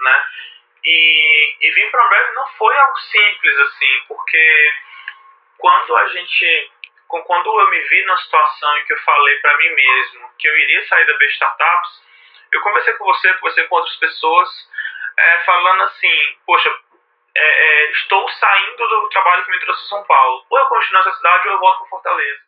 Né? E, e vir para Ambev não foi algo simples assim, porque quando a gente quando eu me vi na situação em que eu falei para mim mesmo que eu iria sair da B Startups, eu conversei com você, conversei com outras pessoas, é, falando assim, poxa, é, é, estou saindo do trabalho que me trouxe a São Paulo. Ou eu continuo nessa cidade ou eu volto para Fortaleza.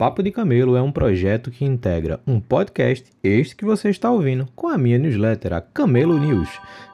Papo de Camelo é um projeto que integra um podcast, este que você está ouvindo, com a minha newsletter, a Camelo News.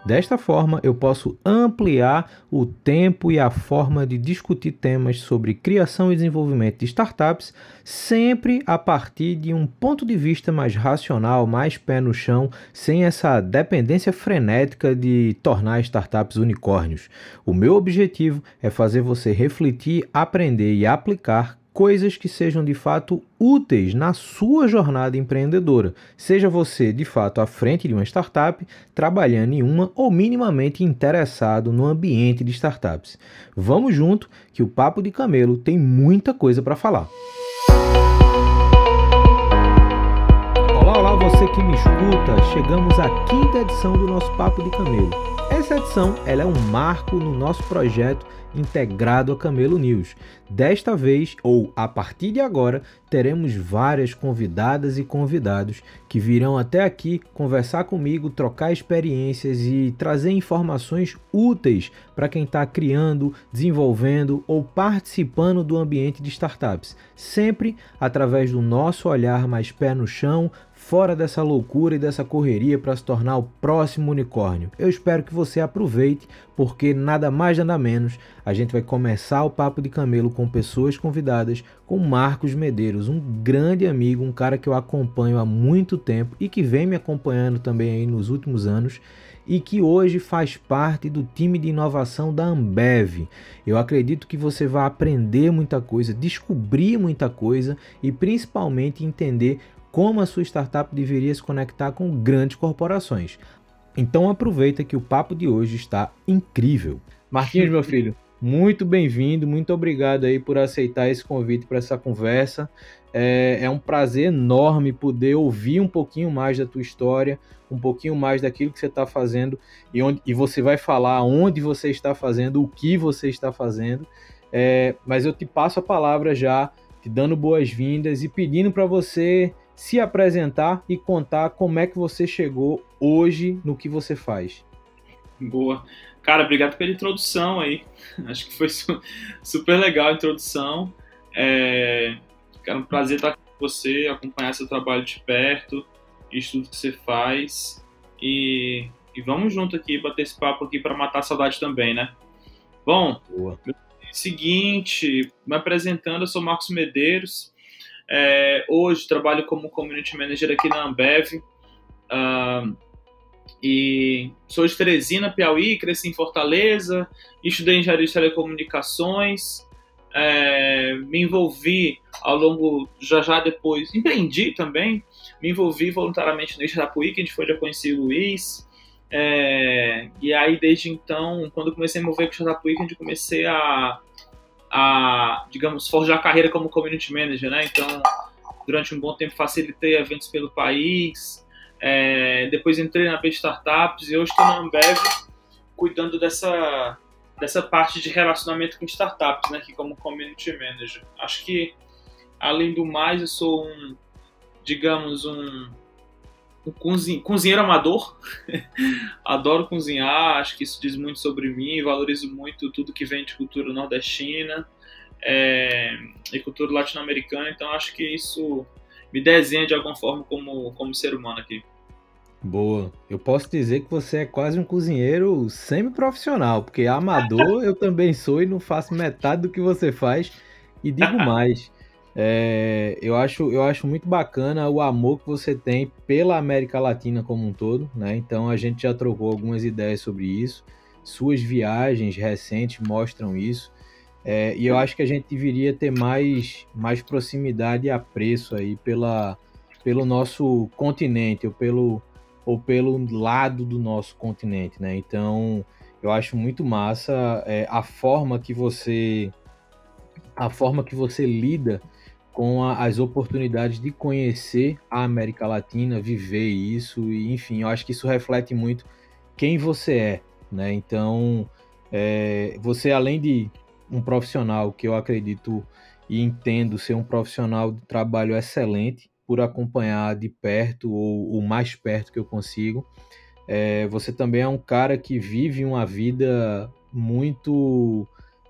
Desta forma, eu posso ampliar o tempo e a forma de discutir temas sobre criação e desenvolvimento de startups, sempre a partir de um ponto de vista mais racional, mais pé no chão, sem essa dependência frenética de tornar startups unicórnios. O meu objetivo é fazer você refletir, aprender e aplicar coisas que sejam de fato úteis na sua jornada empreendedora, seja você de fato à frente de uma startup, trabalhando em uma ou minimamente interessado no ambiente de startups. Vamos junto que o Papo de Camelo tem muita coisa para falar. Olá, olá você que me escuta, chegamos à quinta edição do nosso Papo de Camelo. Essa edição ela é um marco no nosso projeto integrado a Camelo News. Desta vez, ou a partir de agora, teremos várias convidadas e convidados que virão até aqui conversar comigo, trocar experiências e trazer informações úteis para quem está criando, desenvolvendo ou participando do ambiente de startups, sempre através do nosso olhar mais pé no chão, fora dessa loucura e dessa correria para se tornar o próximo unicórnio. Eu espero que você aproveite, porque nada mais nada menos, a gente vai começar o papo de camelo com pessoas convidadas, com Marcos Medeiros, um grande amigo, um cara que eu acompanho há muito tempo e que vem me acompanhando também aí nos últimos anos e que hoje faz parte do time de inovação da Ambev. Eu acredito que você vai aprender muita coisa, descobrir muita coisa e principalmente entender como a sua startup deveria se conectar com grandes corporações. Então aproveita que o papo de hoje está incrível. Marquinhos, meu filho, muito bem-vindo, muito obrigado aí por aceitar esse convite para essa conversa. É, é, um prazer enorme poder ouvir um pouquinho mais da tua história, um pouquinho mais daquilo que você está fazendo e, onde, e você vai falar onde você está fazendo, o que você está fazendo. É, mas eu te passo a palavra já, te dando boas-vindas e pedindo para você se apresentar e contar como é que você chegou hoje no que você faz. Boa. Cara, obrigado pela introdução aí. Acho que foi super legal a introdução. É, é um prazer estar com você, acompanhar seu trabalho de perto, isso tudo que você faz. E, e vamos junto aqui bater esse papo aqui para matar a saudade também, né? Bom, Boa. seguinte, me apresentando, eu sou Marcos Medeiros, é, hoje trabalho como Community Manager aqui na Ambev. Uh, e sou de Teresina, Piauí, cresci em Fortaleza, estudei engenharia de telecomunicações, é, me envolvi ao longo, já já depois, empreendi também, me envolvi voluntariamente no Ixarapuí, que a gente foi, já conheci o Luiz, é, e aí desde então, quando comecei a me envolver com o Ixarapuí, que a gente comecei a a, digamos, forjar carreira como community manager, né? Então, durante um bom tempo facilitei eventos pelo país, é, depois entrei na B Startups e hoje estou na Ambev cuidando dessa, dessa parte de relacionamento com startups, né? Aqui como community manager. Acho que, além do mais, eu sou um, digamos, um cozinheiro amador. Adoro cozinhar, acho que isso diz muito sobre mim, valorizo muito tudo que vem de cultura nordestina é, e cultura latino-americana, então acho que isso me desenha de alguma forma como, como ser humano aqui. Boa. Eu posso dizer que você é quase um cozinheiro semi-profissional, porque amador eu também sou e não faço metade do que você faz. E digo mais, É, eu, acho, eu acho muito bacana o amor que você tem pela América Latina como um todo, né? Então a gente já trocou algumas ideias sobre isso. Suas viagens recentes mostram isso. É, e eu acho que a gente deveria ter mais, mais proximidade e apreço aí pela, pelo nosso continente, ou pelo, ou pelo lado do nosso continente, né? Então, eu acho muito massa é, a forma que você a forma que você lida com a, as oportunidades de conhecer a América Latina, viver isso e enfim, eu acho que isso reflete muito quem você é, né? Então, é, você além de um profissional que eu acredito e entendo ser um profissional de trabalho excelente por acompanhar de perto ou o mais perto que eu consigo. É, você também é um cara que vive uma vida muito.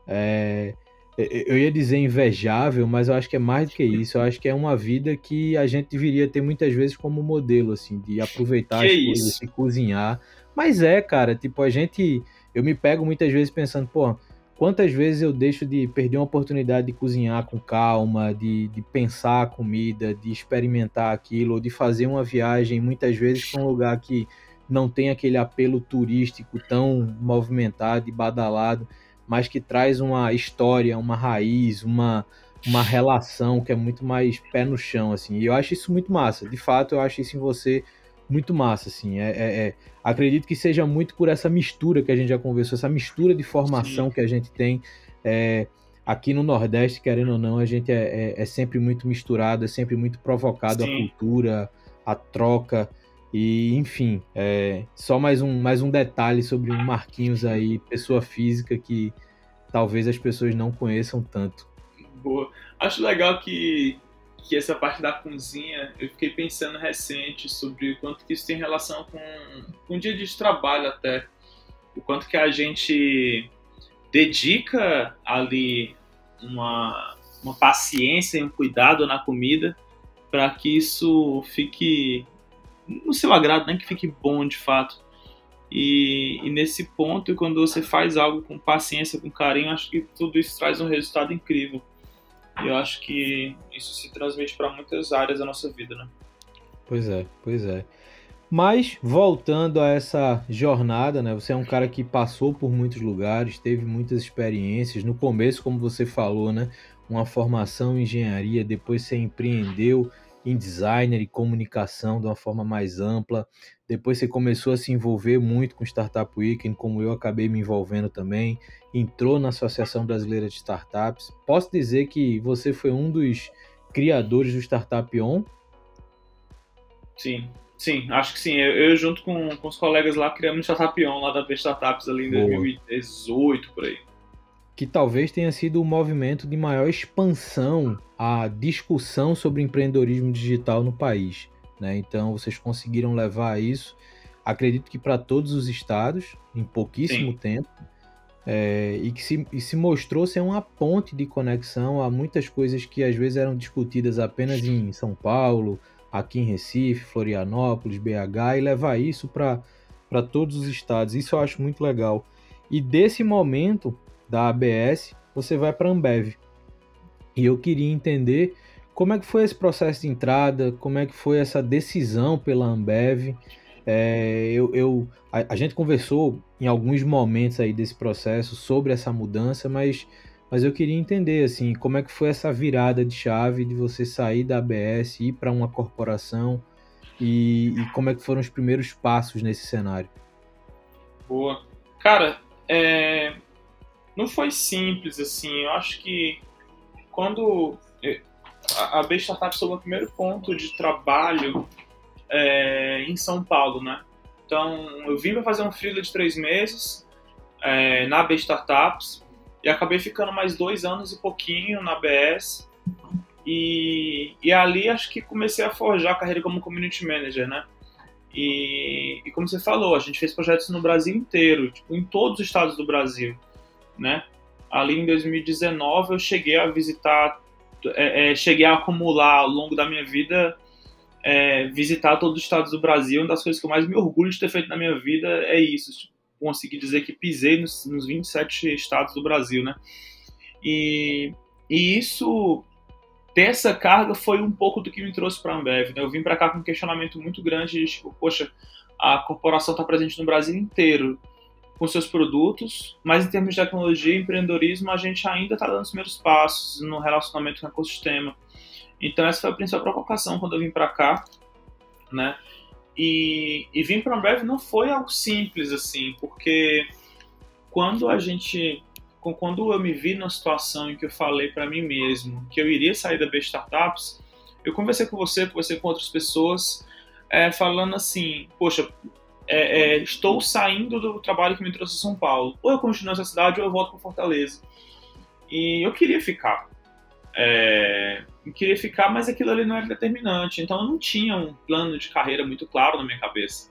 É, eu ia dizer invejável, mas eu acho que é mais do que isso. Eu acho que é uma vida que a gente deveria ter muitas vezes como modelo, assim, de aproveitar que as coisas, de cozinhar. Mas é, cara, tipo, a gente. Eu me pego muitas vezes pensando, pô, Quantas vezes eu deixo de perder uma oportunidade de cozinhar com calma, de, de pensar a comida, de experimentar aquilo, ou de fazer uma viagem, muitas vezes para um lugar que não tem aquele apelo turístico tão movimentado e badalado, mas que traz uma história, uma raiz, uma, uma relação que é muito mais pé no chão, assim. E eu acho isso muito massa. De fato, eu acho isso em você muito massa, assim. É, é, é, acredito que seja muito por essa mistura que a gente já conversou, essa mistura de formação Sim. que a gente tem. É, aqui no Nordeste, querendo ou não, a gente é, é, é sempre muito misturado, é sempre muito provocado Sim. a cultura, a troca. E, enfim, é, só mais um, mais um detalhe sobre o Marquinhos aí, pessoa física que talvez as pessoas não conheçam tanto. Boa. Acho legal que que essa parte da cozinha, eu fiquei pensando recente sobre o quanto que isso tem relação com, com o dia de trabalho até. O quanto que a gente dedica ali uma, uma paciência e um cuidado na comida para que isso fique no seu agrado, nem que fique bom de fato. E, e, nesse ponto, quando você faz algo com paciência, com carinho, acho que tudo isso traz um resultado incrível. E eu acho que isso se transmite para muitas áreas da nossa vida, né? Pois é, pois é. Mas voltando a essa jornada, né? Você é um cara que passou por muitos lugares, teve muitas experiências. No começo, como você falou, né? Uma formação em engenharia, depois você empreendeu em designer e comunicação de uma forma mais ampla. Depois você começou a se envolver muito com Startup Weekend, como eu acabei me envolvendo também. Entrou na Associação Brasileira de Startups. Posso dizer que você foi um dos criadores do Startup On? Sim, sim, acho que sim. Eu, eu junto com, com os colegas lá criamos o Startup On lá da B Startups ali em Boa. 2018, por aí que talvez tenha sido o movimento de maior expansão à discussão sobre empreendedorismo digital no país. Né? Então, vocês conseguiram levar isso, acredito que para todos os estados, em pouquíssimo Sim. tempo, é, e que se, e se mostrou ser uma ponte de conexão a muitas coisas que às vezes eram discutidas apenas em São Paulo, aqui em Recife, Florianópolis, BH, e levar isso para todos os estados. Isso eu acho muito legal. E desse momento, da ABS, você vai para a Ambev. E eu queria entender como é que foi esse processo de entrada, como é que foi essa decisão pela Ambev. É, eu, eu a, a, gente conversou em alguns momentos aí desse processo sobre essa mudança, mas, mas eu queria entender assim como é que foi essa virada de chave de você sair da ABS ir para uma corporação e, e, como é que foram os primeiros passos nesse cenário. Boa, cara, é, não foi simples, assim. Eu acho que quando a B Startup foi o primeiro ponto de trabalho é, em São Paulo, né? Então, eu vim para fazer um freela de três meses é, na B Startups e acabei ficando mais dois anos e pouquinho na BS. E, e ali acho que comecei a forjar a carreira como community manager, né? E, e como você falou, a gente fez projetos no Brasil inteiro, tipo, em todos os estados do Brasil né? Ali em 2019 eu cheguei a visitar, é, é, cheguei a acumular ao longo da minha vida, é, visitar todos os estados do Brasil. Uma das coisas que eu mais me orgulho de ter feito na minha vida é isso, tipo, conseguir dizer que pisei nos, nos 27 estados do Brasil, né? E, e isso ter essa carga foi um pouco do que me trouxe para a Ambev. Né? Eu vim para cá com um questionamento muito grande de, tipo, poxa, a corporação está presente no Brasil inteiro com seus produtos, mas em termos de tecnologia e empreendedorismo, a gente ainda está dando os primeiros passos no relacionamento com o ecossistema. Então essa foi a principal provocação quando eu vim para cá, né? E, e vir para a Ambev não foi algo simples assim, porque quando a gente quando eu me vi numa situação em que eu falei para mim mesmo que eu iria sair da B Startups, eu conversei com você, conversei com outras pessoas, é, falando assim, poxa, é, é, estou saindo do trabalho que me trouxe a São Paulo. Ou eu continuo nessa cidade ou eu volto para Fortaleza. E eu queria ficar. É, eu queria ficar, mas aquilo ali não era determinante. Então eu não tinha um plano de carreira muito claro na minha cabeça.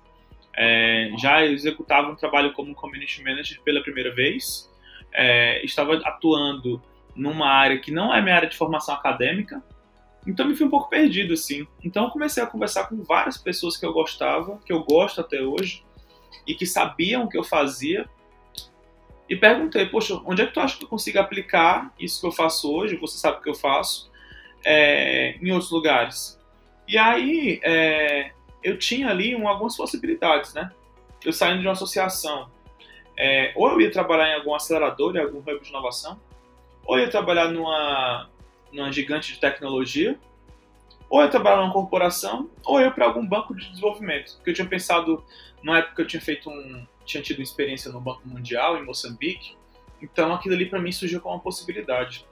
É, já executava um trabalho como community manager pela primeira vez é, estava atuando numa área que não é minha área de formação acadêmica, então me fui um pouco perdido assim. Então comecei a conversar com várias pessoas que eu gostava, que eu gosto até hoje, e que sabiam o que eu fazia. E perguntei, poxa, onde é que tu acha que eu consigo aplicar isso que eu faço hoje, você sabe o que eu faço, é, em outros lugares? E aí é, eu tinha ali um, algumas possibilidades, né? Eu saindo de uma associação, é, ou eu ia trabalhar em algum acelerador, em algum hub de inovação, ou eu ia trabalhar numa, numa gigante de tecnologia, ou eu trabalhar numa corporação, ou eu para algum banco de desenvolvimento. Porque eu tinha pensado, na época eu tinha feito um, tinha tido experiência no Banco Mundial, em Moçambique, então aquilo ali para mim surgiu como uma possibilidade.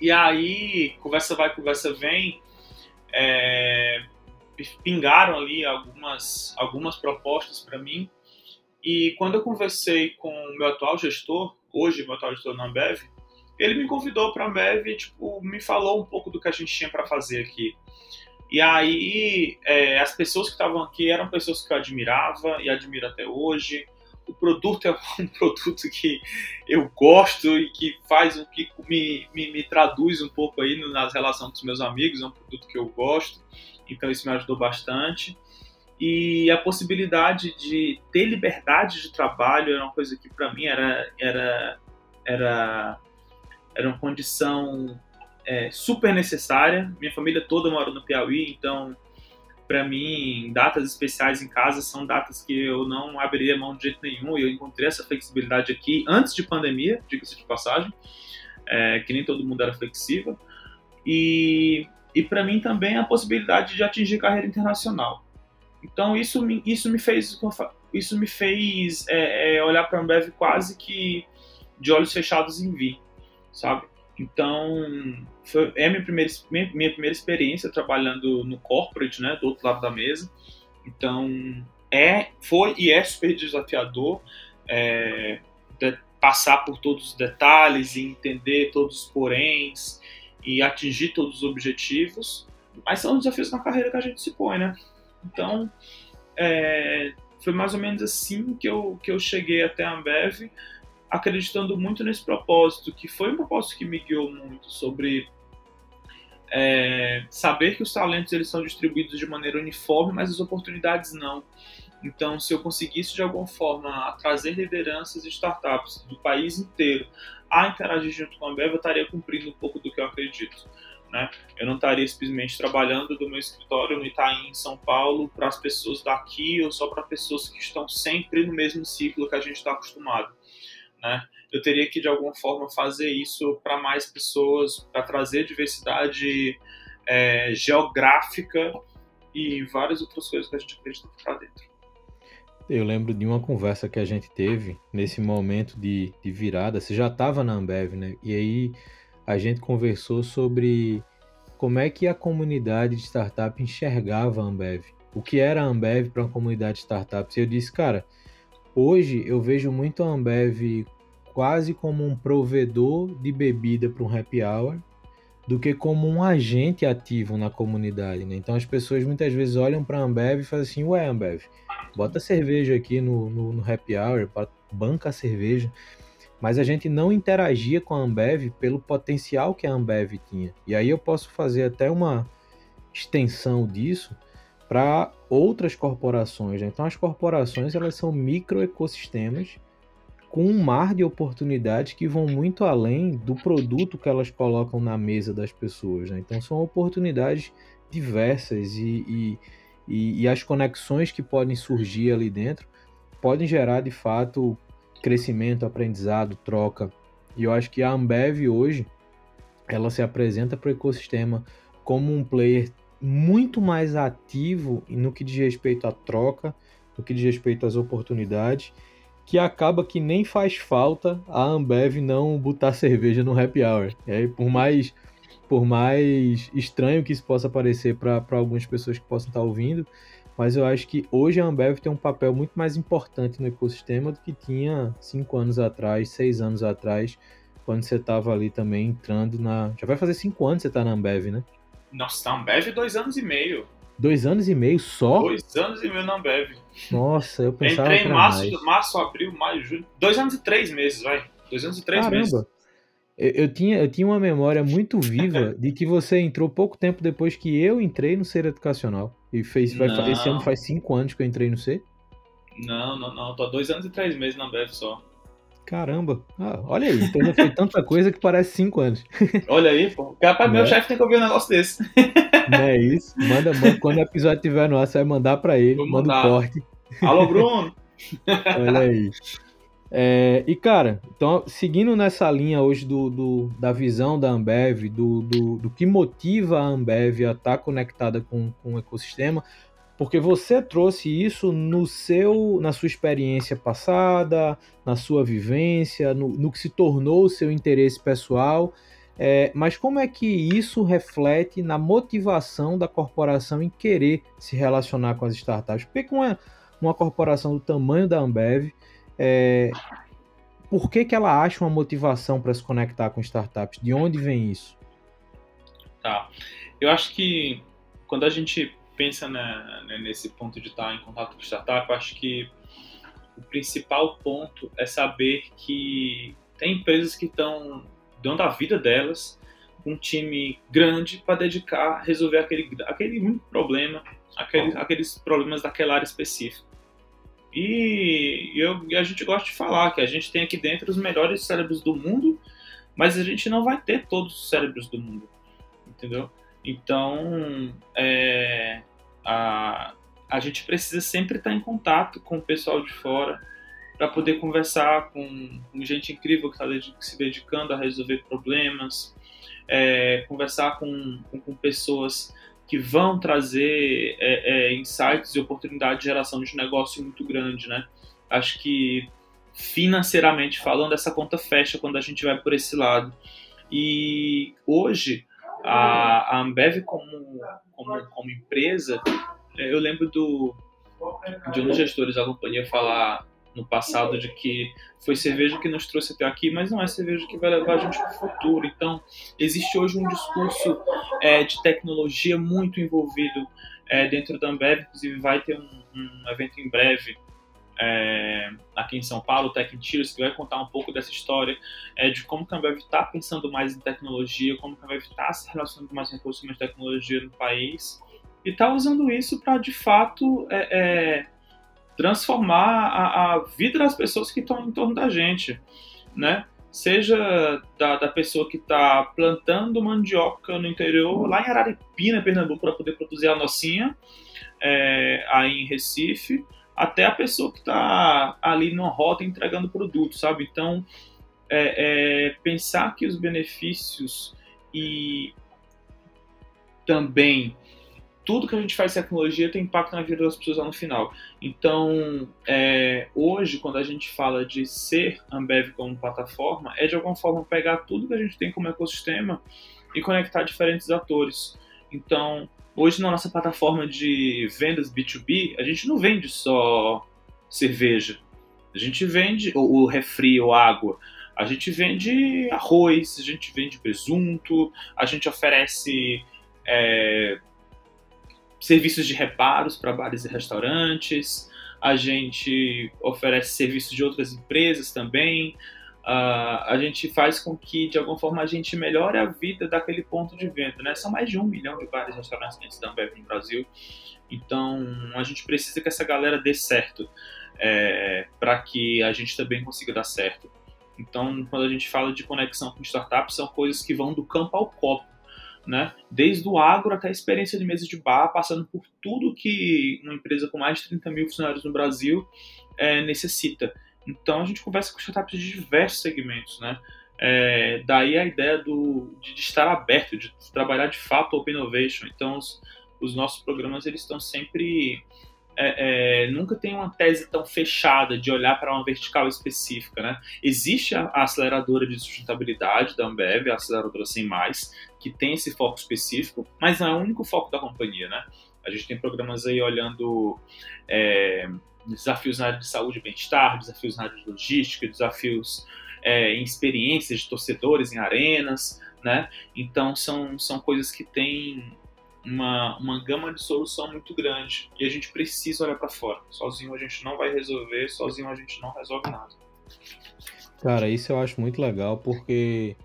E aí, conversa vai, conversa vem, é, pingaram ali algumas, algumas propostas para mim, e quando eu conversei com o meu atual gestor, hoje meu atual gestor na Ambev, ele me convidou para a Ambev e tipo, me falou um pouco do que a gente tinha para fazer aqui. E aí, é, as pessoas que estavam aqui eram pessoas que eu admirava e admiro até hoje. O produto é um produto que eu gosto e que faz o que me, me, me traduz um pouco aí nas relações com meus amigos. É um produto que eu gosto, então isso me ajudou bastante e a possibilidade de ter liberdade de trabalho era uma coisa que para mim era era era era uma condição é, super necessária. Minha família toda mora no Piauí, então para mim datas especiais em casa são datas que eu não abriria mão de jeito nenhum. E eu encontrei essa flexibilidade aqui antes de pandemia, diga-se de passagem, é, que nem todo mundo era flexível. E e para mim também a possibilidade de atingir carreira internacional. Então isso me, isso me fez isso me fez é, é, olhar para a Ambev quase que de olhos fechados em vir, sabe? Então foi, é minha primeira minha, minha primeira experiência trabalhando no corporate, né, do outro lado da mesa. Então é foi e é super desafiador é, de, passar por todos os detalhes e entender todos os poréns e atingir todos os objetivos, mas são os desafios na carreira que a gente se põe, né? Então, é, foi mais ou menos assim que eu, que eu cheguei até a Ambev, acreditando muito nesse propósito, que foi um propósito que me guiou muito sobre é, saber que os talentos eles são distribuídos de maneira uniforme, mas as oportunidades não. Então, se eu conseguisse de alguma forma trazer lideranças e startups do país inteiro a interagir junto com a Ambev, eu estaria cumprindo um pouco do que eu acredito. Né? Eu não estaria simplesmente trabalhando do meu escritório no Itaim, em São Paulo, para as pessoas daqui ou só para pessoas que estão sempre no mesmo ciclo que a gente está acostumado. Né? Eu teria que, de alguma forma, fazer isso para mais pessoas, para trazer diversidade é, geográfica e várias outras coisas que a gente acredita para dentro. Eu lembro de uma conversa que a gente teve nesse momento de, de virada. Você já estava na Ambev, né? E aí a gente conversou sobre como é que a comunidade de startup enxergava a Ambev. O que era a Ambev para uma comunidade de startups. E eu disse, cara, hoje eu vejo muito a Ambev quase como um provedor de bebida para um happy hour do que como um agente ativo na comunidade. Né? Então as pessoas muitas vezes olham para a Ambev e fazem assim, ué Ambev, bota cerveja aqui no, no, no happy hour, banca a cerveja mas a gente não interagia com a Ambev pelo potencial que a Ambev tinha. E aí eu posso fazer até uma extensão disso para outras corporações. Né? Então as corporações elas são microecossistemas com um mar de oportunidades que vão muito além do produto que elas colocam na mesa das pessoas. Né? Então são oportunidades diversas e, e, e, e as conexões que podem surgir ali dentro podem gerar de fato crescimento, aprendizado, troca. E eu acho que a Ambev hoje ela se apresenta para o ecossistema como um player muito mais ativo no que diz respeito à troca, no que diz respeito às oportunidades, que acaba que nem faz falta a Ambev não botar cerveja no happy hour. É, por mais por mais estranho que isso possa parecer para algumas pessoas que possam estar ouvindo, mas eu acho que hoje a Ambev tem um papel muito mais importante no ecossistema do que tinha cinco anos atrás, seis anos atrás, quando você estava ali também entrando na. Já vai fazer cinco anos que você está na Ambev, né? Nossa, na Ambev dois anos e meio. Dois anos e meio só? Dois anos e meio na Ambev. Nossa, eu pensava Entrei em março, março, abril, maio, julho. Dois anos e três meses, vai. Dois anos e três Caramba. meses. Eu, eu, tinha, eu tinha uma memória muito viva de que você entrou pouco tempo depois que eu entrei no Ser Educacional. E fez, vai, esse ano faz cinco anos que eu entrei no Ser. Não, não, não. Tô dois anos e três meses na Ambev só. Caramba, ah, olha aí, então já fez tanta coisa que parece cinco anos. Olha aí, pô. Capaz, meu é? chefe tem que ouvir um negócio desse. Não é isso. Manda, manda quando o episódio estiver no ar, você vai mandar pra ele, Vou manda mandar. um corte. Alô, Bruno! olha aí. É, e cara, então seguindo nessa linha hoje do, do da visão da Ambev, do, do, do, que motiva a Ambev a estar tá conectada com, com o ecossistema, porque você trouxe isso no seu, na sua experiência passada, na sua vivência, no, no que se tornou o seu interesse pessoal. É, mas como é que isso reflete na motivação da corporação em querer se relacionar com as startups? Porque com uma, uma corporação do tamanho da Ambev, é, por que, que ela acha uma motivação para se conectar com startups? De onde vem isso? Tá. Eu acho que quando a gente pensa né, nesse ponto de estar em contato com startup, acho que o principal ponto é saber que tem empresas que estão dando a vida delas um time grande para dedicar a resolver aquele, aquele único problema, aquele, aqueles problemas daquela área específica. E, eu, e a gente gosta de falar que a gente tem aqui dentro os melhores cérebros do mundo, mas a gente não vai ter todos os cérebros do mundo, entendeu? Então, é, a, a gente precisa sempre estar em contato com o pessoal de fora para poder conversar com, com, gente incrível que está se dedicando a resolver problemas, é, conversar com, com, com, pessoas que vão trazer é, é, insights e oportunidades de geração de negócio muito grande, né? Acho que financeiramente falando, essa conta fecha quando a gente vai por esse lado. E hoje, a, a Ambev como, como, como empresa, é, eu lembro do, de um dos gestores da companhia falar no passado de que foi cerveja que nos trouxe até aqui, mas não é cerveja que vai levar a gente para o futuro. Então, existe hoje um discurso é, de tecnologia muito envolvido é, dentro da Ambev, inclusive vai ter um, um evento em breve é, aqui em São Paulo, o Tech Interiors, que vai contar um pouco dessa história é, de como a Ambev está pensando mais em tecnologia, como a Ambev está se relacionando mais com o consumo de tecnologia no país e está usando isso para, de fato, é, é, transformar a, a, vida das pessoas que estão em torno da gente, né? Seja da, da pessoa que está plantando mandioca no interior, lá em Araripina, Pernambuco, para poder produzir a nocinha, é, aí em Recife, até a pessoa que está ali numa rota entregando produto, sabe? Então, é, é, pensar que os benefícios e também tudo que a gente faz em tecnologia tem impacto na vida das pessoas lá no final. Então, é, hoje, quando a gente fala de ser Ambev como plataforma, é de alguma forma pegar tudo que a gente tem como ecossistema e conectar diferentes atores. Então, hoje na nossa plataforma de vendas B2B, a gente não vende só cerveja. A gente vende o, refri ou água. A gente vende arroz, a gente vende presunto, a gente oferece é, serviços de reparos para bares e restaurantes, a gente oferece serviços de outras empresas também, a gente faz com que, de alguma forma, a gente melhore a vida daquele ponto de venda. Né? São mais de um milhão de bares e restaurantes que a gente no Brasil, então a gente precisa que essa galera dê certo. é, para que a gente também consiga dar certo. Então, quando a gente fala de conexão com startups, são coisas que vão do campo ao copo. Né? Desde o agro até a experiência de mesa de bar, passando por tudo que uma empresa com mais de 30 mil funcionários no Brasil é, necessita. Então a gente conversa com startups de diversos segmentos, né? É, daí a ideia do, de, estar aberto, de trabalhar de fato Open Innovation. Então os, os nossos programas eles estão sempre é, é, nunca tem uma tese tão fechada de olhar para uma vertical específica, né? Existe a, a, aceleradora de sustentabilidade da Ambev, a aceleradora Sem Mais, que tem esse foco específico, mas não é o único foco da companhia, né? A gente tem programas aí olhando é, desafios na área de saúde e bem-estar, desafios na área de logística, desafios é, em experiências de torcedores em arenas, né? Então são, são coisas que têm uma, uma gama de solução muito grande e a gente precisa olhar para fora. Sozinho a gente não vai resolver, sozinho a gente não resolve nada. Cara, isso eu acho muito legal porque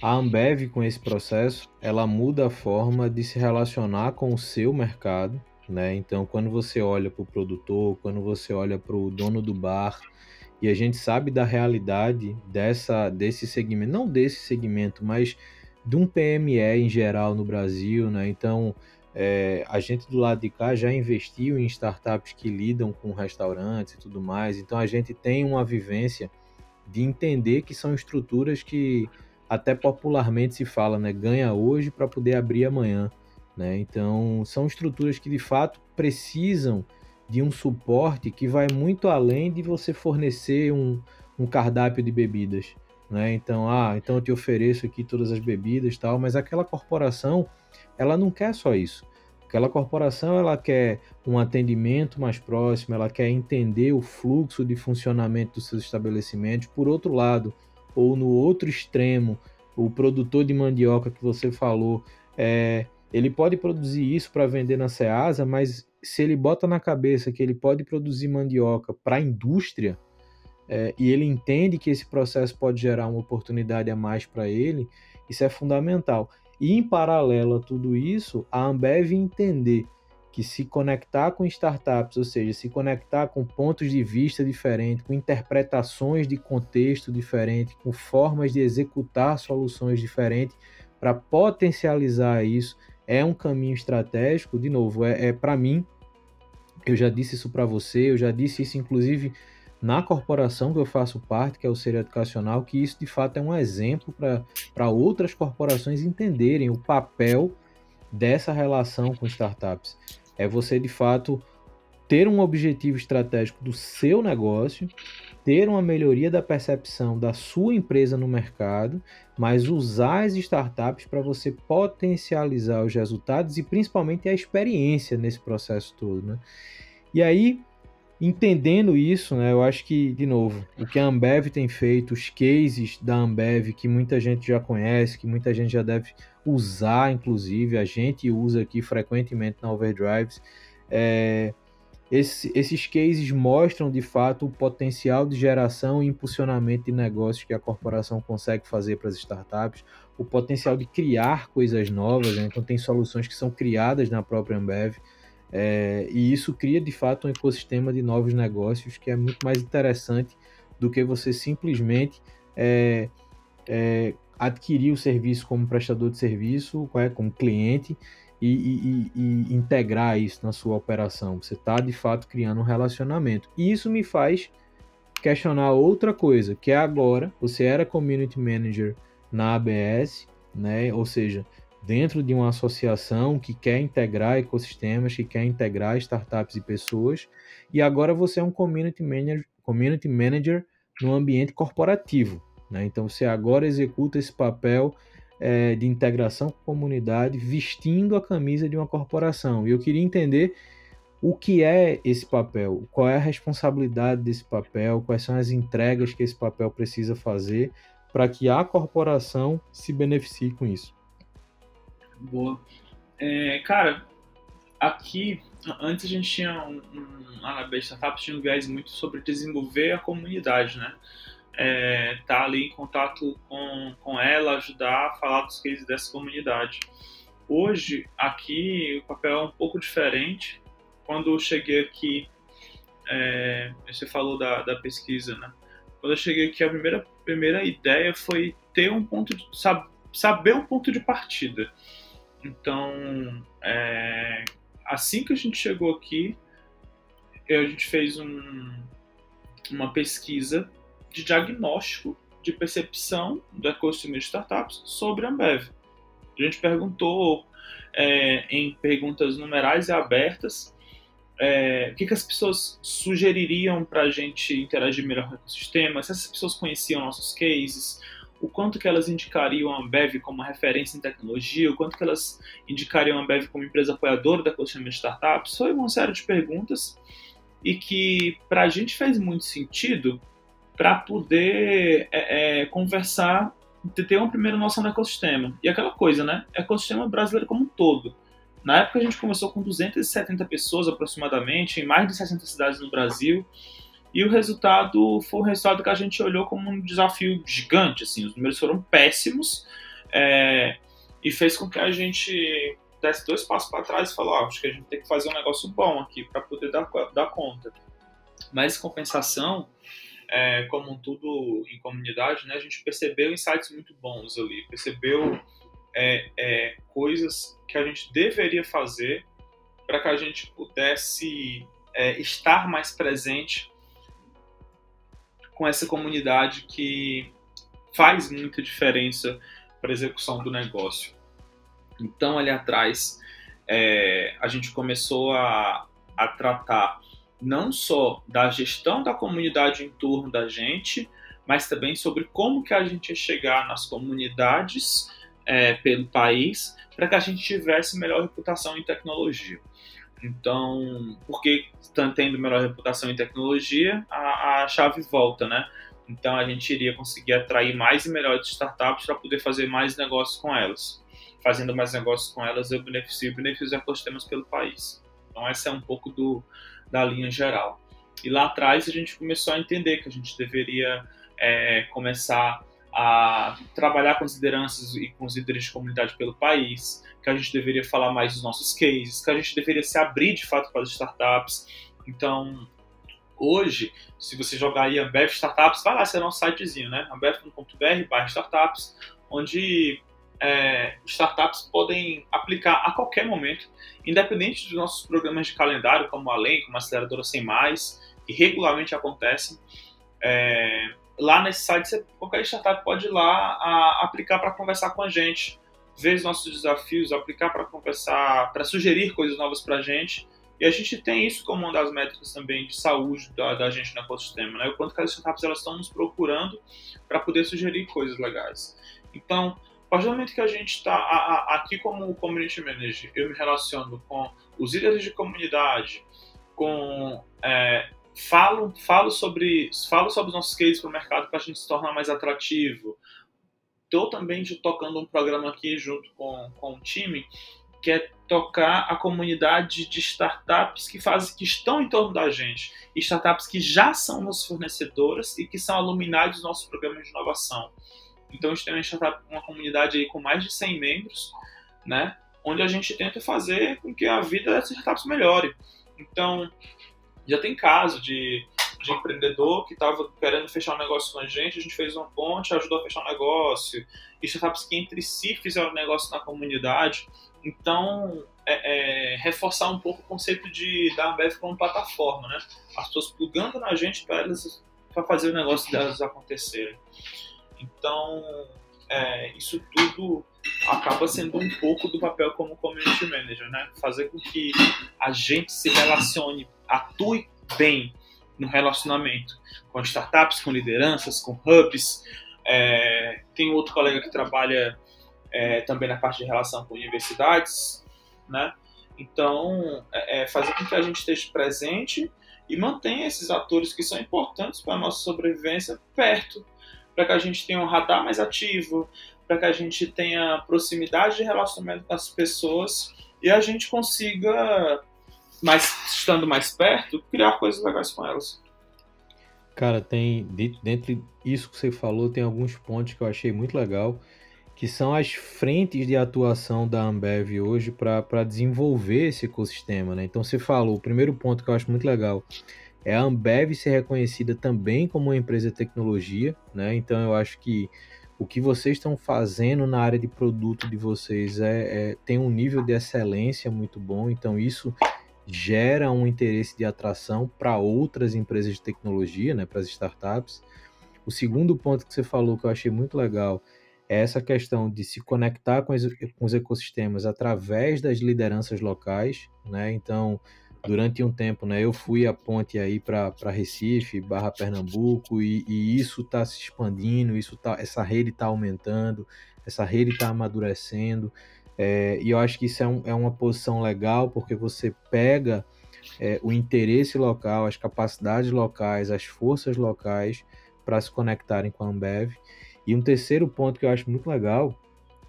a Ambev com esse processo, ela muda a forma de se relacionar com o seu mercado, né? Então, quando você olha para o produtor, quando você olha para o dono do bar, e a gente sabe da realidade dessa desse segmento, não desse segmento, mas de um PME em geral no Brasil, né? Então, é, a gente do lado de cá já investiu em startups que lidam com restaurantes e tudo mais, então a gente tem uma vivência de entender que são estruturas que até popularmente se fala, né? Ganha hoje para poder abrir amanhã. Né? Então, são estruturas que de fato precisam de um suporte que vai muito além de você fornecer um, um cardápio de bebidas. Né? Então, ah, então eu te ofereço aqui todas as bebidas tal, mas aquela corporação, ela não quer só isso. Aquela corporação, ela quer um atendimento mais próximo, ela quer entender o fluxo de funcionamento dos seus estabelecimentos. Por outro lado, ou no outro extremo, o produtor de mandioca que você falou, é, ele pode produzir isso para vender na Ceasa, mas se ele bota na cabeça que ele pode produzir mandioca para a indústria é, e ele entende que esse processo pode gerar uma oportunidade a mais para ele, isso é fundamental. E em paralelo a tudo isso, a Ambev entender que se conectar com startups, ou seja, se conectar com pontos de vista diferentes, com interpretações de contexto diferente, com formas de executar soluções diferentes, para potencializar isso é um caminho estratégico, de novo, é, é para mim, eu já disse isso para você, eu já disse isso inclusive na corporação que eu faço parte, que é o Ser Educacional, que isso de fato é um exemplo para outras corporações entenderem o papel dessa relação com startups. É você de fato ter um objetivo estratégico do seu negócio, ter uma melhoria da percepção da sua empresa no mercado, mas usar as startups para você potencializar os resultados e principalmente a experiência nesse processo todo, né? E aí, entendendo isso, né, eu acho que, de novo, o que a Ambev tem feito, os cases da Ambev que muita gente já conhece, que muita gente já deve usar, inclusive, a gente usa aqui frequentemente na Overdrives, é, esse, esses cases mostram de fato o potencial de geração e impulsionamento de negócios que a corporação consegue fazer para as startups, o potencial de criar coisas novas, né? então tem soluções que são criadas na própria Ambev, é, e isso cria de fato um ecossistema de novos negócios que é muito mais interessante do que você simplesmente é, é, adquirir o serviço como prestador de serviço, é, como cliente, e, e, e, integrar isso na sua operação. Você está de fato criando um relacionamento. E isso me faz questionar outra coisa, que é agora você era community manager na ABS, né? Ou seja, dentro de uma associação que quer integrar ecossistemas, que quer integrar startups e pessoas, e agora você é um community manager, community manager no ambiente corporativo. Né? Então você agora executa esse papel é, de integração com a comunidade vestindo a camisa de uma corporação. E eu queria entender o que é esse papel, qual é a responsabilidade desse papel, quais são as entregas que esse papel precisa fazer para que a corporação se beneficie com isso. Boa. É, cara, aqui, antes a gente tinha um, um, B Startups tinha um viés muito sobre desenvolver a comunidade, né? É, tá ali em contato com, com ela, ajudar a falar dos cases dessa comunidade. Hoje, aqui, o papel é um pouco diferente. Quando eu cheguei aqui, é, você falou da, da pesquisa, né? Quando eu cheguei aqui, a primeira, primeira ideia foi ter um ponto de, sab, saber um ponto de partida. Então, é, assim que a gente chegou aqui, a gente fez um, uma pesquisa de diagnóstico de percepção do ecossistema de startups sobre a Ambev. A gente perguntou é, em perguntas numerais e abertas é, o que, que, as pessoas sugeririam para a gente interagir melhor com o ecossistema, se essas pessoas conheciam nossos cases, o quanto que elas indicariam a Ambev como referência em tecnologia, o quanto que elas indicariam a Ambev como empresa apoiadora da ecossistema de startups. Foi uma série de perguntas e que para a gente fez muito sentido para poder é, é, conversar, ter uma primeira noção do ecossistema. E aquela coisa, né? Ecossistema brasileiro como um todo. Na época a gente começou com 270 pessoas aproximadamente, em mais de 60 cidades no Brasil. E o resultado foi um resultado que a gente olhou como um desafio gigante. Assim, os números foram péssimos é, e fez com que a gente desse dois passos para trás e falou: oh, acho que a gente tem que fazer um negócio bom aqui para poder dar, dar conta. Mas, compensação, é, como um tudo em comunidade, né, a gente percebeu insights muito bons ali, percebeu é, é, coisas que a gente deveria fazer para que a gente pudesse é, estar mais presente com essa comunidade que faz muita diferença para a execução do negócio. Então, ali atrás, é, a gente começou a, a tratar não só da gestão da comunidade em torno da gente, mas também sobre como que a gente ia chegar nas comunidades é, pelo país para que a gente tivesse melhor reputação em tecnologia. Então, porque tendo melhor reputação em tecnologia, a, a chave volta, né? Então a gente iria conseguir atrair mais e melhores startups para poder fazer mais negócios com elas. Fazendo mais negócios com elas, eu beneficio, beneficio os ecossistemas pelo país. Então essa é um pouco do, da linha geral. E lá atrás a gente começou a entender que a gente deveria é, começar a trabalhar com as lideranças e com os líderes de comunidade pelo país, que a gente deveria falar mais dos nossos cases, que a gente deveria se abrir de fato para as startups. Então, hoje, se você jogar aí Ambev Startups, vai lá, é nosso sitezinho, né? ambev.br startups, onde é, startups podem aplicar a qualquer momento, independente dos nossos programas de calendário, como Além, como Aceleradora Sem Mais, que regularmente acontecem. É, lá nesse site, você, qualquer startup pode ir lá a, aplicar para conversar com a gente, ver os nossos desafios, aplicar para conversar, para sugerir coisas novas para a gente. E a gente tem isso como uma das métricas também de saúde da, da gente no ecossistema, né? O quanto que as startups elas estão nos procurando para poder sugerir coisas legais. Então, a partir do momento que a gente está aqui como community manager, eu me relaciono com os líderes de comunidade, com é, falo, falo sobre falo sobre os nossos cases para o mercado para a gente se tornar mais atrativo. Estou também tocando um programa aqui junto com, com o time que é tocar a comunidade de startups que fazem que estão em torno da gente, startups que já são nossas fornecedoras e que são aluminados dos nossos programas de inovação. Então a gente tem uma, startup, uma comunidade aí com mais de 100 membros, né, onde a gente tenta fazer com que a vida dessas startups melhore. Então já tem caso de, de empreendedor que estava querendo fechar um negócio com a gente, a gente fez uma ponte, ajudou a fechar um negócio, e startups que entre si fizeram negócio na comunidade. Então, é, é, reforçar um pouco o conceito de da Ambev como plataforma, né? As pessoas plugando na gente para fazer o negócio delas acontecerem. Então, é, isso tudo acaba sendo um pouco do papel como community manager, né? Fazer com que a gente se relacione, atue bem no relacionamento com startups, com lideranças, com hubs. É, tem outro colega que trabalha é, também na parte de relação com universidades, né? Então, é, é, fazer com que a gente esteja presente e mantenha esses atores que são importantes para a nossa sobrevivência perto, para que a gente tenha um radar mais ativo, para que a gente tenha proximidade de relacionamento com as pessoas e a gente consiga, mais, estando mais perto, criar coisas legais com elas. Cara, tem dentro disso que você falou, tem alguns pontos que eu achei muito legal que são as frentes de atuação da Ambev hoje para desenvolver esse ecossistema. Né? Então você falou, o primeiro ponto que eu acho muito legal é a Ambev ser reconhecida também como uma empresa de tecnologia, né? Então eu acho que o que vocês estão fazendo na área de produto de vocês é, é tem um nível de excelência muito bom, então isso gera um interesse de atração para outras empresas de tecnologia, né, para as startups. O segundo ponto que você falou que eu achei muito legal é essa questão de se conectar com os, com os ecossistemas através das lideranças locais, né? Então, durante um tempo, né, eu fui a ponte aí para Recife, barra Pernambuco, e, e isso está se expandindo, isso tá, essa rede está aumentando, essa rede está amadurecendo, é, e eu acho que isso é, um, é, uma posição legal, porque você pega é, o interesse local, as capacidades locais, as forças locais para se conectarem com a Ambev. E um terceiro ponto que eu acho muito legal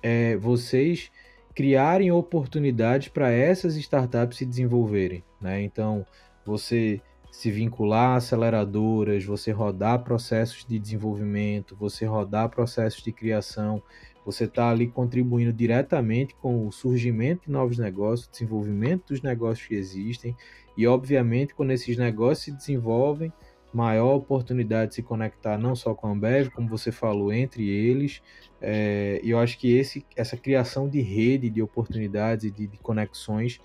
é vocês criarem oportunidades para essas startups se desenvolverem. Né? Então, você se vincular a aceleradoras, você rodar processos de desenvolvimento, você rodar processos de criação, você está ali contribuindo diretamente com o surgimento de novos negócios, desenvolvimento dos negócios que existem, e obviamente quando esses negócios se desenvolvem, maior oportunidade de se conectar não só com a Ambev, como você falou, entre eles. É, e eu acho que esse, essa criação de rede de oportunidades e de, de, conexões,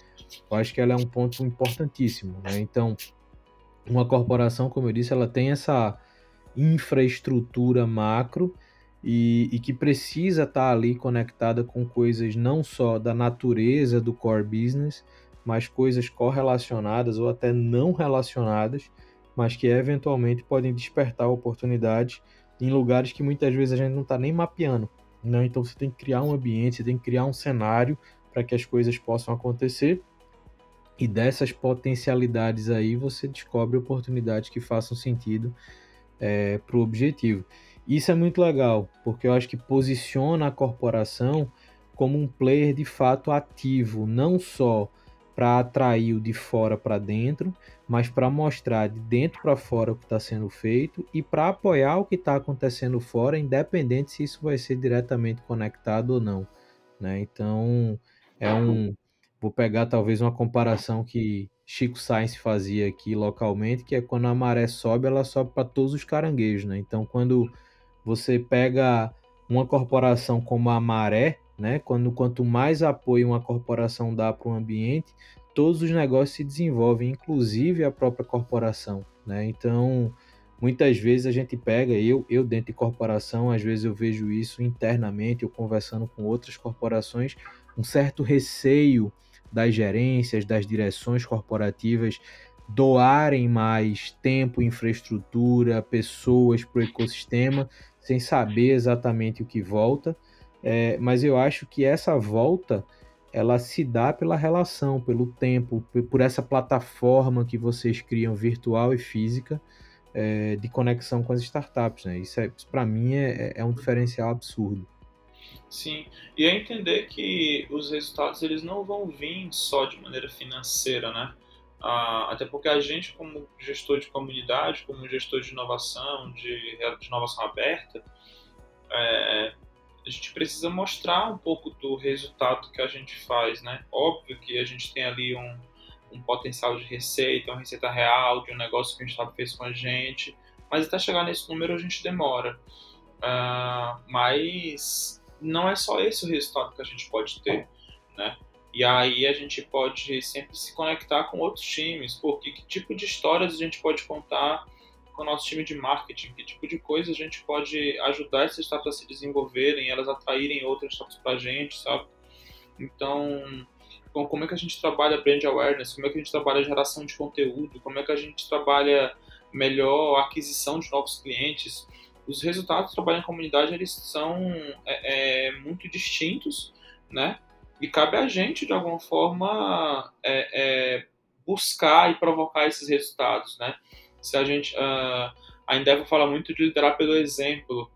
eu acho que ela é um ponto importantíssimo. Né? Então, uma corporação, como eu disse, ela tem essa infraestrutura macro e, e que precisa estar ali conectada com coisas não só da natureza do core business, mas coisas correlacionadas ou até não relacionadas mas que eventualmente podem despertar oportunidades em lugares que muitas vezes a gente não está nem mapeando. Né? Então você tem que criar um ambiente, você tem que criar um cenário para que as coisas possam acontecer. E dessas potencialidades aí você descobre oportunidades que façam sentido é, para o objetivo. Isso é muito legal, porque eu acho que posiciona a corporação como um player de fato ativo, não só para atrair o de fora para dentro, mas para mostrar de dentro para fora o que está sendo feito e para apoiar o que está acontecendo fora, independente se isso vai ser diretamente conectado ou não. Né? Então, é um. Vou pegar talvez uma comparação que Chico Sainz fazia aqui localmente, que é quando a maré sobe, ela sobe para todos os caranguejos. Né? Então, quando você pega uma corporação como a Maré, né? Quando quanto mais apoio uma corporação dá para o ambiente, todos os negócios se desenvolvem, inclusive a própria corporação, né? Então, muitas vezes a gente pega, eu, eu dentro de corporação, às vezes eu vejo isso internamente, eu conversando com outras corporações, um certo receio das gerências, das direções corporativas doarem mais tempo, infraestrutura, pessoas para o ecossistema, sem saber exatamente o que volta. É, mas eu acho que essa volta ela se dá pela relação, pelo tempo, por essa plataforma que vocês criam virtual e física é, de conexão com as startups. Né? Isso, é, para mim é, é, um diferencial absurdo. Sim, e é entender que os resultados eles não vão vir só de maneira financeira, né? Ah, até porque a gente, como gestor de comunidade, como gestor de inovação, de, de inovação aberta, é, a gente precisa mostrar um pouco do resultado que a gente faz, né? Óbvio que a gente tem ali um, um potencial de receita, uma receita real de um negócio que a gente sabe fez com a gente, mas até chegar nesse número a gente demora. Uh, mas não é só esse o resultado que a gente pode ter, né? E aí a gente pode sempre se conectar com outros times, porque que tipo de histórias a gente pode contar com o nosso time de marketing, que tipo de coisa a gente pode ajudar essas startups a se desenvolverem, elas atraírem outras startups para a gente, sabe? Então, como é que a gente trabalha brand awareness, como é que a gente trabalha geração de conteúdo, como é que a gente trabalha melhor aquisição de novos clientes. Os resultados do trabalho em comunidade, eles são é, é, muito distintos, né? E cabe a gente, de alguma forma, é, é buscar e provocar esses resultados, né? se a gente. Uh, a Endeavor fala muito de liderar pelo exemplo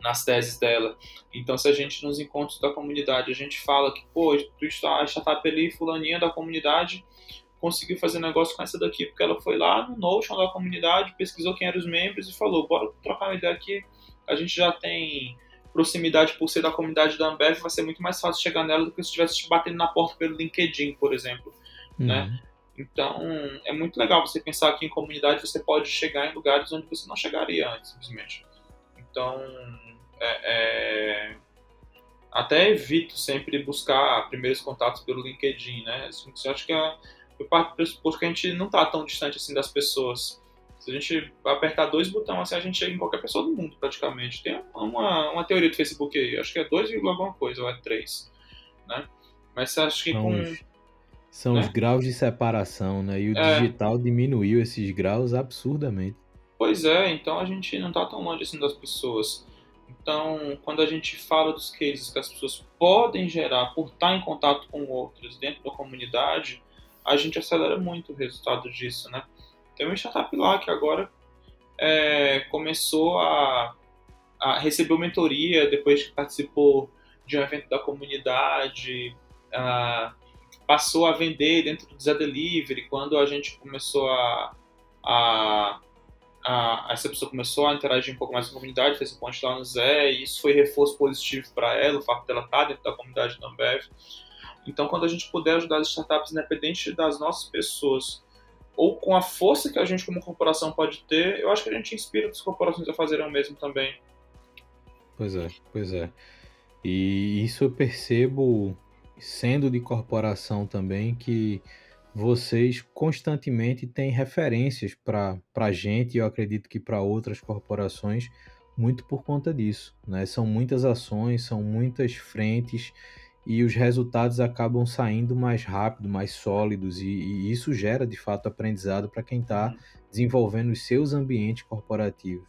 nas teses dela. Então, se a gente nos encontros da comunidade, a gente fala que, pô, tu está, a startup ali, fulaninha da comunidade, conseguiu fazer negócio com essa daqui, porque ela foi lá no Notion da comunidade, pesquisou quem eram os membros e falou, bora trocar uma ideia aqui, a gente já tem proximidade por ser da comunidade da Ambev, vai ser muito mais fácil chegar nela do que se estivesse batendo na porta pelo LinkedIn, por exemplo, uhum. né? Então, é muito legal você pensar que em comunidade você pode chegar em lugares onde você não chegaria antes, simplesmente. Então, é, é... até evito sempre buscar primeiros contatos pelo LinkedIn, né? Assim, eu acho que é, eu parto do pressuposto que a gente não está tão distante assim das pessoas. Se a gente apertar dois botões, assim, a gente chega em qualquer pessoa do mundo, praticamente. Tem uma, uma teoria do Facebook aí, acho que é 2, alguma coisa, ou é 3, né? Mas você acha que são com... São né? os graus de separação, né? E o é. digital diminuiu esses graus absurdamente. Pois é, então a gente não está tão longe assim das pessoas. Então, quando a gente fala dos cases que as pessoas podem gerar por estar em contato com outros dentro da comunidade, a gente acelera muito o resultado disso, né? Tem uma startup lá que agora é, começou a, a receber mentoria depois que participou de um evento da comunidade, a, passou a vender dentro do Zé Delivery, quando a gente começou a, a, a, essa pessoa começou a interagir um pouco mais com a comunidade, fez um ponte lá no Zé, e isso foi reforço positivo para ela, o fato dela estar dentro da comunidade da Ambev. Então, quando a gente puder ajudar as startups, independente das nossas pessoas, ou com a força que a gente como corporação pode ter, eu acho que a gente inspira as corporações a fazerem o mesmo também. Pois é, pois é. E isso eu percebo, sendo de corporação também, que vocês constantemente têm referências para a gente, e eu acredito que para outras corporações, muito por conta disso. Né? São muitas ações, são muitas frentes e os resultados acabam saindo mais rápido, mais sólidos, e, e isso gera de fato aprendizado para quem está uhum. desenvolvendo os seus ambientes corporativos.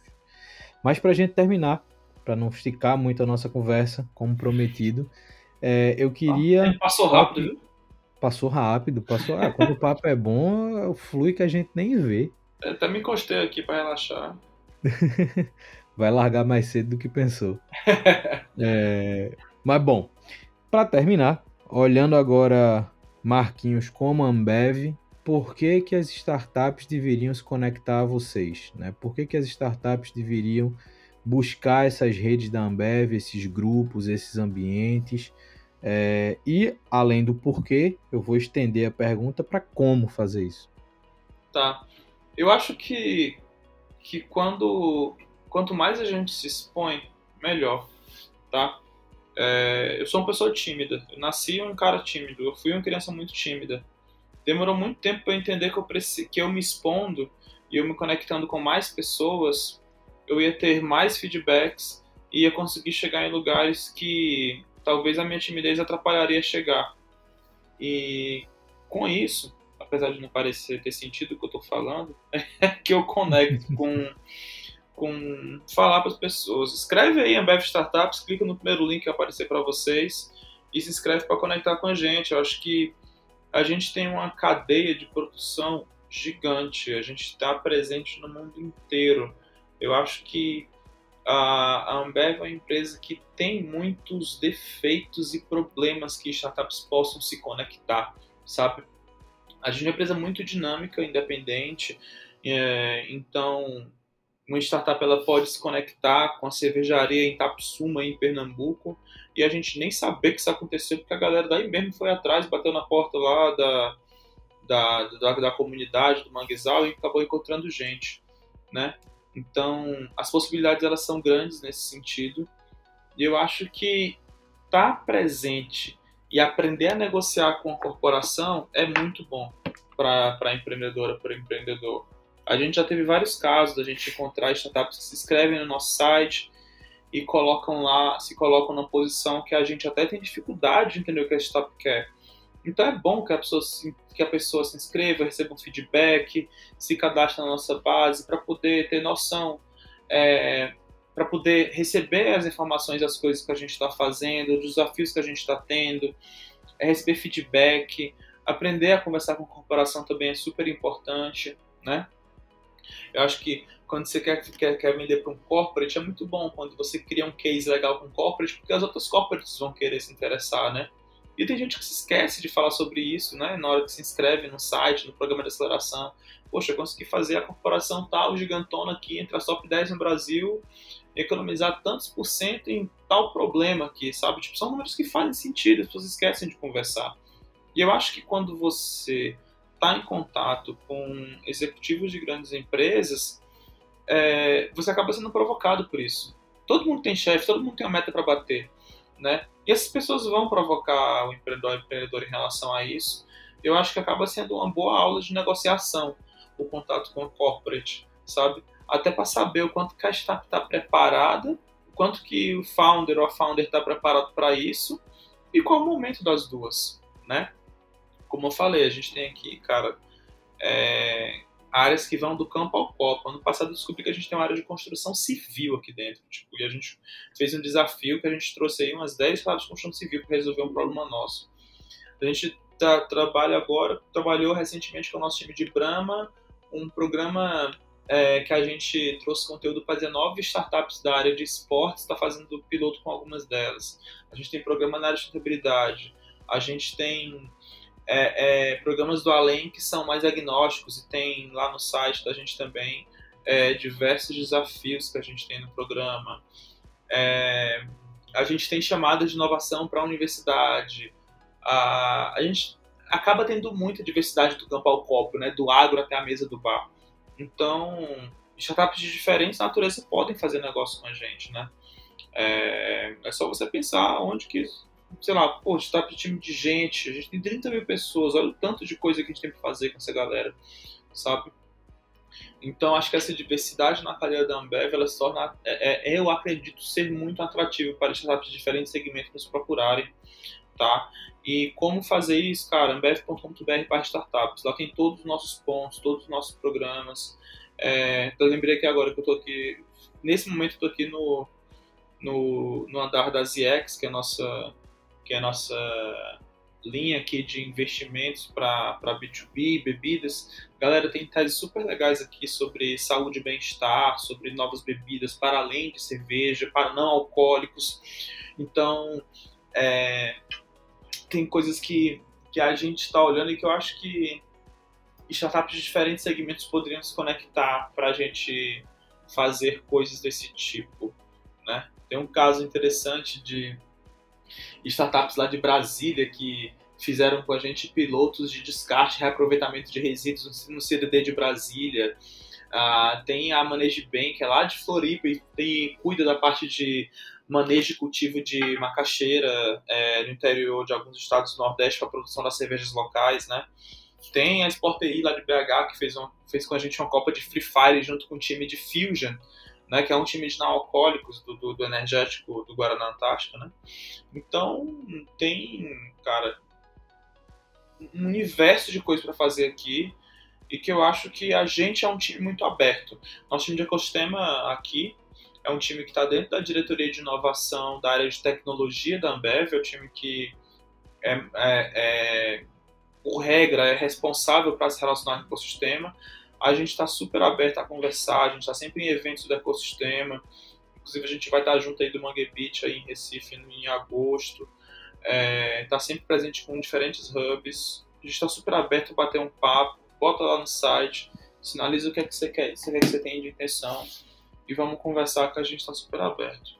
Mas para a gente terminar, para não esticar muito a nossa conversa, como prometido, é, eu queria. Ah, passou rápido, viu? Passou rápido, passou. Ah, quando o papo é bom, flui que a gente nem vê. Eu até me encostei aqui para relaxar. Vai largar mais cedo do que pensou. é... Mas bom, para terminar, olhando agora Marquinhos como Ambev, por que, que as startups deveriam se conectar a vocês? Né? Por que, que as startups deveriam buscar essas redes da Ambev, esses grupos, esses ambientes? É, e, além do porquê, eu vou estender a pergunta para como fazer isso. Tá. Eu acho que, que quando quanto mais a gente se expõe, melhor, tá? É, eu sou uma pessoa tímida. Eu nasci um cara tímido. Eu fui uma criança muito tímida. Demorou muito tempo para entender que eu, que eu me expondo e eu me conectando com mais pessoas, eu ia ter mais feedbacks e ia conseguir chegar em lugares que talvez a minha timidez atrapalharia chegar. E com isso, apesar de não parecer ter sentido o que eu estou falando, é que eu conecto com com falar para as pessoas. Escreve aí Ambev Startups, clica no primeiro link que aparecer para vocês e se inscreve para conectar com a gente. Eu acho que a gente tem uma cadeia de produção gigante, a gente está presente no mundo inteiro. Eu acho que a Ambev é uma empresa que tem muitos defeitos e problemas que startups possam se conectar, sabe? A gente é uma empresa muito dinâmica, independente, é, então uma startup ela pode se conectar com a cervejaria em Tapsuma, em Pernambuco, e a gente nem saber que isso aconteceu, porque a galera daí mesmo foi atrás, bateu na porta lá da, da, da, da comunidade do Manguezal e acabou encontrando gente, né? Então, as possibilidades elas são grandes nesse sentido, e eu acho que estar tá presente e aprender a negociar com a corporação é muito bom para a empreendedora, para o empreendedor. A gente já teve vários casos da gente encontrar startups que se inscrevem no nosso site e colocam lá, se colocam na posição que a gente até tem dificuldade de entender o que a startup quer. Então é bom que a pessoa se, que a pessoa se inscreva, receba um feedback, se cadastre na nossa base para poder ter noção, é, para poder receber as informações das coisas que a gente está fazendo, dos desafios que a gente está tendo, é receber feedback, aprender a conversar com a corporação também é super importante, né? Eu acho que quando você quer, quer, quer vender para um corporate, é muito bom quando você cria um case legal com um corporate, porque as outras corporates vão querer se interessar, né? E tem gente que se esquece de falar sobre isso, né? Na hora que se inscreve no site, no programa de aceleração. Poxa, eu consegui fazer a corporação tal gigantona aqui entre as top 10 no Brasil, economizar tantos por cento em tal problema aqui, sabe? Tipo, são números que fazem sentido, as pessoas esquecem de conversar. E eu acho que quando você está em contato com executivos de grandes empresas, é, você acaba sendo provocado por isso. Todo mundo tem chefe, todo mundo tem uma meta para bater, né? E essas pessoas vão provocar o empreendedor, o empreendedor em relação a isso. Eu acho que acaba sendo uma boa aula de negociação o contato com o corporate, sabe? Até para saber o quanto que a startup está preparada, o quanto que o founder ou a founder está preparado para isso e qual o momento das duas, né? Como eu falei, a gente tem aqui, cara, é, áreas que vão do campo ao copo. Ano passado eu descobri que a gente tem uma área de construção civil aqui dentro. Tipo, e a gente fez um desafio que a gente trouxe aí umas 10 áreas de construção civil para resolver um problema nosso. A gente tá, trabalha agora, trabalhou recentemente com o nosso time de Brahma, um programa é, que a gente trouxe conteúdo para 19 startups da área de esportes, está fazendo piloto com algumas delas. A gente tem programa na área de sustentabilidade. A gente tem é, é, programas do além que são mais agnósticos e tem lá no site da gente também é, diversos desafios que a gente tem no programa. É, a gente tem chamadas de inovação para a universidade. A, gente acaba tendo muita diversidade do campo ao copo, né? do agro até a mesa do bar. Então, startups de diferentes naturezas podem fazer negócio com a gente. Né? É, é só você pensar onde que sei lá, pô, está de time de gente, a gente tem 30 mil pessoas, olha o tanto de coisa que a gente tem que fazer com essa galera, sabe? Então, acho que essa diversidade na cadeia da Ambev, ela se torna, é, é, eu acredito, ser muito atrativo para startups de diferentes segmentos nos procurarem, tá? E como fazer isso, cara? ambev.com.br para startups. Lá tem todos os nossos pontos, todos os nossos programas. É, eu lembrei que agora que eu estou aqui, nesse momento eu estou aqui no, no, no andar da ZX, que é a nossa que é a nossa linha aqui de investimentos para B2B, bebidas. Galera, tem detalhes super legais aqui sobre saúde e bem-estar, sobre novas bebidas para além de cerveja, para não alcoólicos. Então, é, tem coisas que, que a gente está olhando e que eu acho que startups de diferentes segmentos poderiam se conectar para a gente fazer coisas desse tipo. Né? Tem um caso interessante de startups lá de Brasília que fizeram com a gente pilotos de descarte e reaproveitamento de resíduos no CDD de Brasília. Uh, tem a Manejo Bem, que é lá de Floripa e tem, cuida da parte de manejo e cultivo de macaxeira é, no interior de alguns estados do Nordeste para a produção das cervejas locais, né? Tem a Sportei lá de BH, que fez, uma, fez com a gente uma Copa de Free Fire junto com o time de Fusion, né, que é um time de não alcoólicos do, do, do, energético do Guaraná Antártica, né? Então tem, cara, um universo de coisas para fazer aqui e que eu acho que a gente é um time muito aberto. Nosso time de ecossistema aqui é um time que está dentro da diretoria de inovação da área de tecnologia da Ambev, é o time que é, é, é por regra, é responsável para se relacionar com o ecossistema a gente está super aberto a conversar, a gente está sempre em eventos do ecossistema. Inclusive, a gente vai estar junto aí do Mangue Beach aí em Recife em agosto. Está é, tá sempre presente com diferentes hubs. A gente está super aberto a bater um papo. Bota lá no site, sinaliza o que é que você quer, o que, é que você tem de intenção e vamos conversar que a gente está super aberto.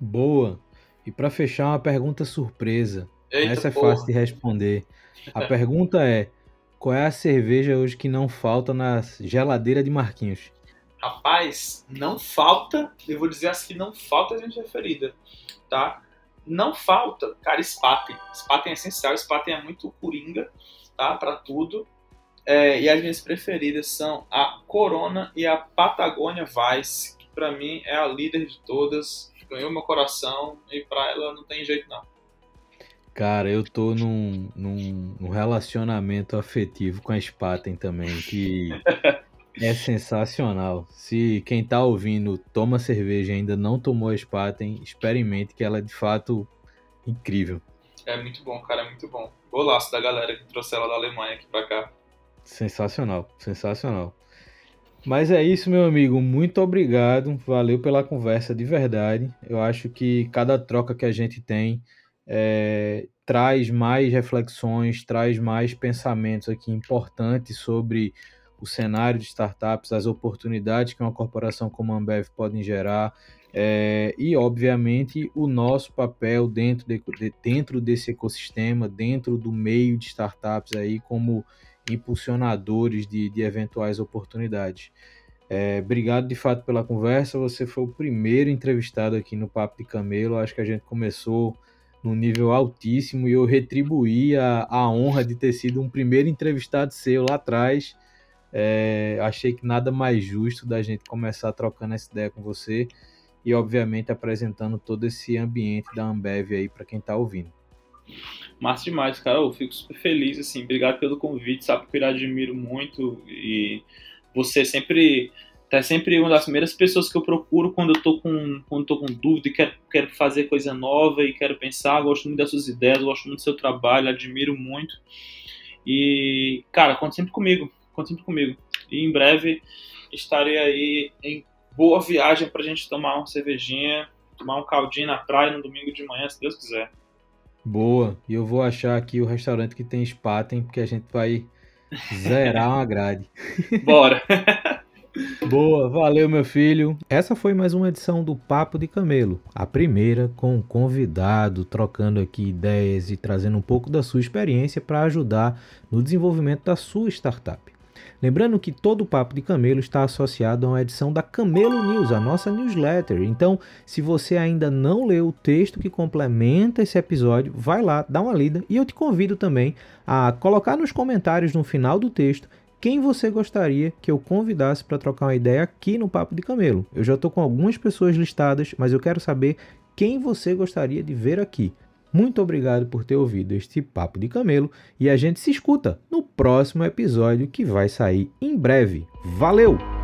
Boa. E para fechar, uma pergunta surpresa. Eita, Essa é porra. fácil de responder. A pergunta é: qual é a cerveja hoje que não falta na geladeira de Marquinhos? Rapaz, não falta, eu vou dizer assim, não falta a gente referida, tá? Não falta, cara, Spaten. Spaten é essencial, Spaten é muito coringa, tá? Para tudo. É, e as minhas preferidas são a Corona e a Patagônia Vice, que para mim é a líder de todas, ganhou meu coração e para ela não tem jeito não. Cara, eu tô num, num, num relacionamento afetivo com a Spaten também, que é sensacional. Se quem tá ouvindo toma cerveja e ainda não tomou a Spaten, experimente que ela é de fato incrível. É muito bom, cara, é muito bom. Golaço da galera que trouxe ela da Alemanha aqui pra cá. Sensacional, sensacional. Mas é isso, meu amigo. Muito obrigado. Valeu pela conversa de verdade. Eu acho que cada troca que a gente tem é, traz mais reflexões, traz mais pensamentos aqui importantes sobre o cenário de startups, as oportunidades que uma corporação como a Ambev pode gerar é, e, obviamente, o nosso papel dentro, de, de, dentro desse ecossistema, dentro do meio de startups aí como impulsionadores de, de eventuais oportunidades. É, obrigado de fato pela conversa. Você foi o primeiro entrevistado aqui no Papo de Camelo. Acho que a gente começou num nível altíssimo e eu retribuí a, a honra de ter sido um primeiro entrevistado seu lá atrás. É, achei que nada mais justo da gente começar trocando essa ideia com você e, obviamente, apresentando todo esse ambiente da Ambev aí para quem está ouvindo. Massa demais, cara. Eu fico super feliz, assim. Obrigado pelo convite, sabe que eu admiro muito e você sempre tá sempre uma das primeiras pessoas que eu procuro quando eu tô com quando tô com dúvida e quero, quero fazer coisa nova e quero pensar, gosto muito das suas ideias, gosto muito do seu trabalho, admiro muito. E, cara, conta sempre comigo, conta sempre comigo. E em breve estarei aí em boa viagem pra gente tomar uma cervejinha, tomar um caldinho na praia no domingo de manhã, se Deus quiser. Boa. E eu vou achar aqui o restaurante que tem Spaten, porque a gente vai zerar uma grade. Bora. Boa, valeu meu filho. Essa foi mais uma edição do Papo de Camelo, a primeira com um convidado trocando aqui ideias e trazendo um pouco da sua experiência para ajudar no desenvolvimento da sua startup. Lembrando que todo o Papo de Camelo está associado a uma edição da Camelo News, a nossa newsletter. Então, se você ainda não leu o texto que complementa esse episódio, vai lá, dá uma lida e eu te convido também a colocar nos comentários no final do texto quem você gostaria que eu convidasse para trocar uma ideia aqui no Papo de Camelo. Eu já estou com algumas pessoas listadas, mas eu quero saber quem você gostaria de ver aqui. Muito obrigado por ter ouvido este Papo de Camelo e a gente se escuta no próximo episódio que vai sair em breve. Valeu!